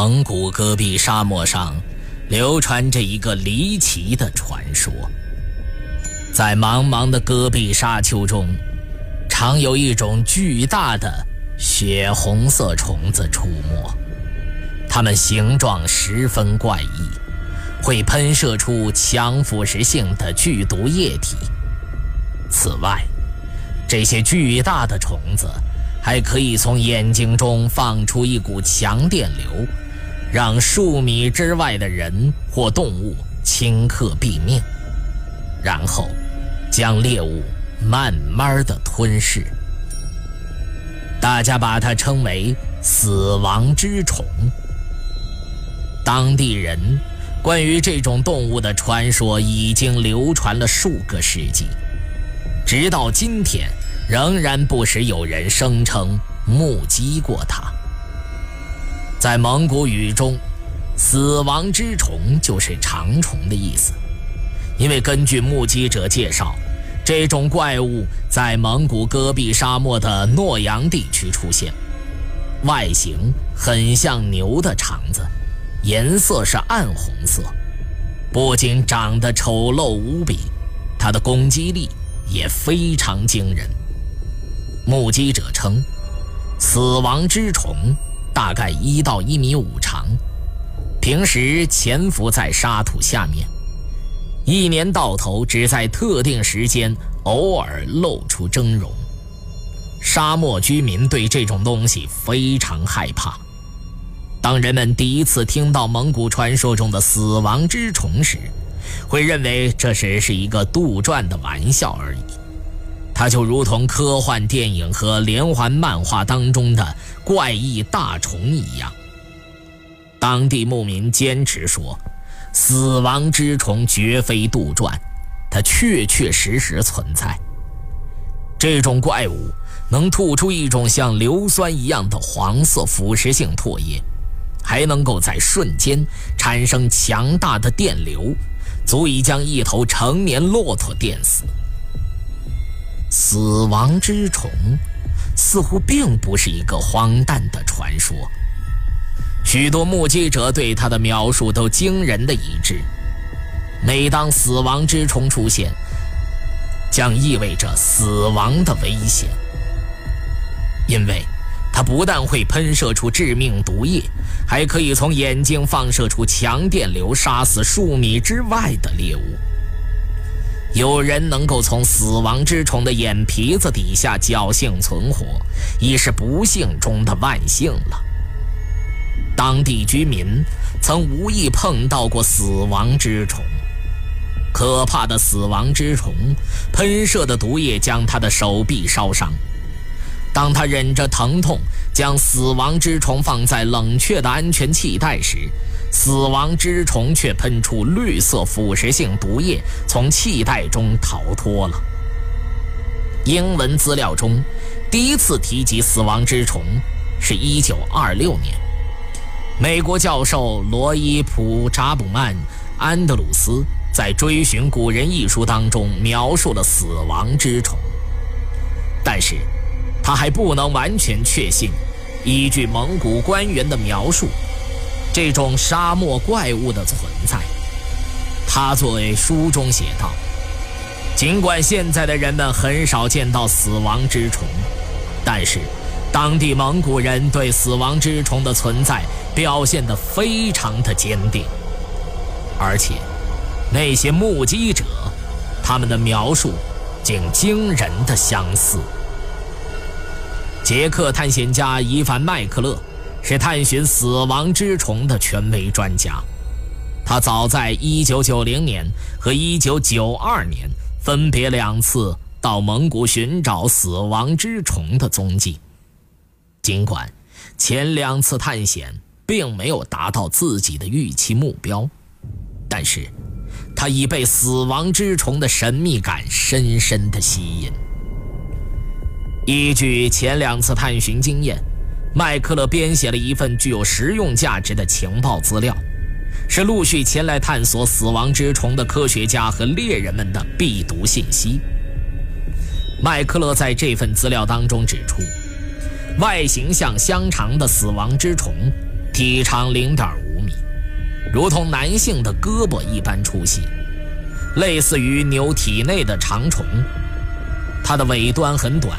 蒙古戈壁沙漠上，流传着一个离奇的传说。在茫茫的戈壁沙丘中，常有一种巨大的血红色虫子出没，它们形状十分怪异，会喷射出强腐蚀性的剧毒液体。此外，这些巨大的虫子。还可以从眼睛中放出一股强电流，让数米之外的人或动物顷刻毙命，然后将猎物慢慢的吞噬。大家把它称为“死亡之虫”。当地人关于这种动物的传说已经流传了数个世纪，直到今天。仍然不时有人声称目击过它。在蒙古语中，“死亡之虫”就是长虫的意思，因为根据目击者介绍，这种怪物在蒙古戈壁沙漠的诺阳地区出现，外形很像牛的肠子，颜色是暗红色，不仅长得丑陋无比，它的攻击力也非常惊人。目击者称，死亡之虫大概一到一米五长，平时潜伏在沙土下面，一年到头只在特定时间偶尔露出峥嵘。沙漠居民对这种东西非常害怕。当人们第一次听到蒙古传说中的死亡之虫时，会认为这只是一个杜撰的玩笑而已。它就如同科幻电影和连环漫画当中的怪异大虫一样。当地牧民坚持说，死亡之虫绝非杜撰，它确确实实存在。这种怪物能吐出一种像硫酸一样的黄色腐蚀性唾液，还能够在瞬间产生强大的电流，足以将一头成年骆驼电死。死亡之虫似乎并不是一个荒诞的传说，许多目击者对它的描述都惊人的一致。每当死亡之虫出现，将意味着死亡的危险，因为它不但会喷射出致命毒液，还可以从眼睛放射出强电流，杀死数米之外的猎物。有人能够从死亡之虫的眼皮子底下侥幸存活，已是不幸中的万幸了。当地居民曾无意碰到过死亡之虫，可怕的死亡之虫喷射的毒液将他的手臂烧伤。当他忍着疼痛将死亡之虫放在冷却的安全气袋时，死亡之虫却喷出绿色腐蚀性毒液，从气袋中逃脱了。英文资料中，第一次提及死亡之虫是一九二六年，美国教授罗伊普扎布曼安德鲁斯在《追寻古人》一书当中描述了死亡之虫，但是他还不能完全确信，依据蒙古官员的描述。这种沙漠怪物的存在，他作为书中写道：尽管现在的人们很少见到死亡之虫，但是当地蒙古人对死亡之虫的存在表现得非常的坚定，而且那些目击者，他们的描述竟惊人的相似。捷克探险家伊凡麦克勒。是探寻死亡之虫的权威专家，他早在1990年和1992年分别两次到蒙古寻找死亡之虫的踪迹。尽管前两次探险并没有达到自己的预期目标，但是他已被死亡之虫的神秘感深深的吸引。依据前两次探寻经验，麦克勒编写了一份具有实用价值的情报资料，是陆续前来探索死亡之虫的科学家和猎人们的必读信息。麦克勒在这份资料当中指出，外形像香肠的死亡之虫，体长零点五米，如同男性的胳膊一般粗细，类似于牛体内的长虫。它的尾端很短，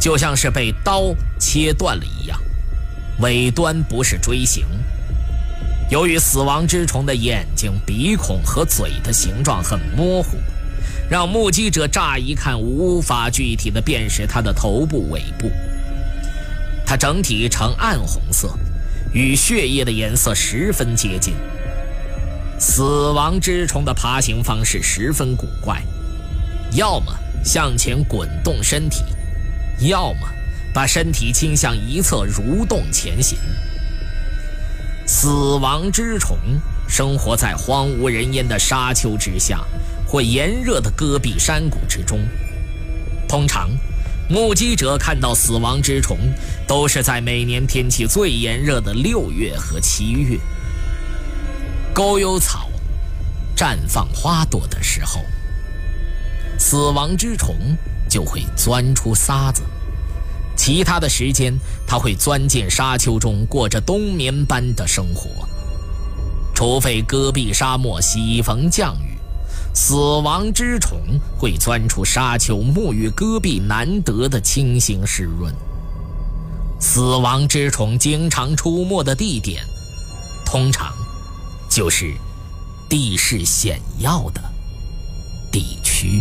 就像是被刀切断了一样，尾端不是锥形。由于死亡之虫的眼睛、鼻孔和嘴的形状很模糊。让目击者乍一看无法具体的辨识它的头部、尾部。它整体呈暗红色，与血液的颜色十分接近。死亡之虫的爬行方式十分古怪，要么向前滚动身体，要么把身体倾向一侧蠕动前行。死亡之虫生活在荒无人烟的沙丘之下。或炎热的戈壁山谷之中，通常，目击者看到死亡之虫都是在每年天气最炎热的六月和七月。沟油草绽放花朵的时候，死亡之虫就会钻出沙子；其他的时间，它会钻进沙丘中，过着冬眠般的生活。除非戈壁沙漠喜逢降雨。死亡之虫会钻出沙丘，沐浴戈壁难得的清新湿润。死亡之虫经常出没的地点，通常就是地势险要的地区。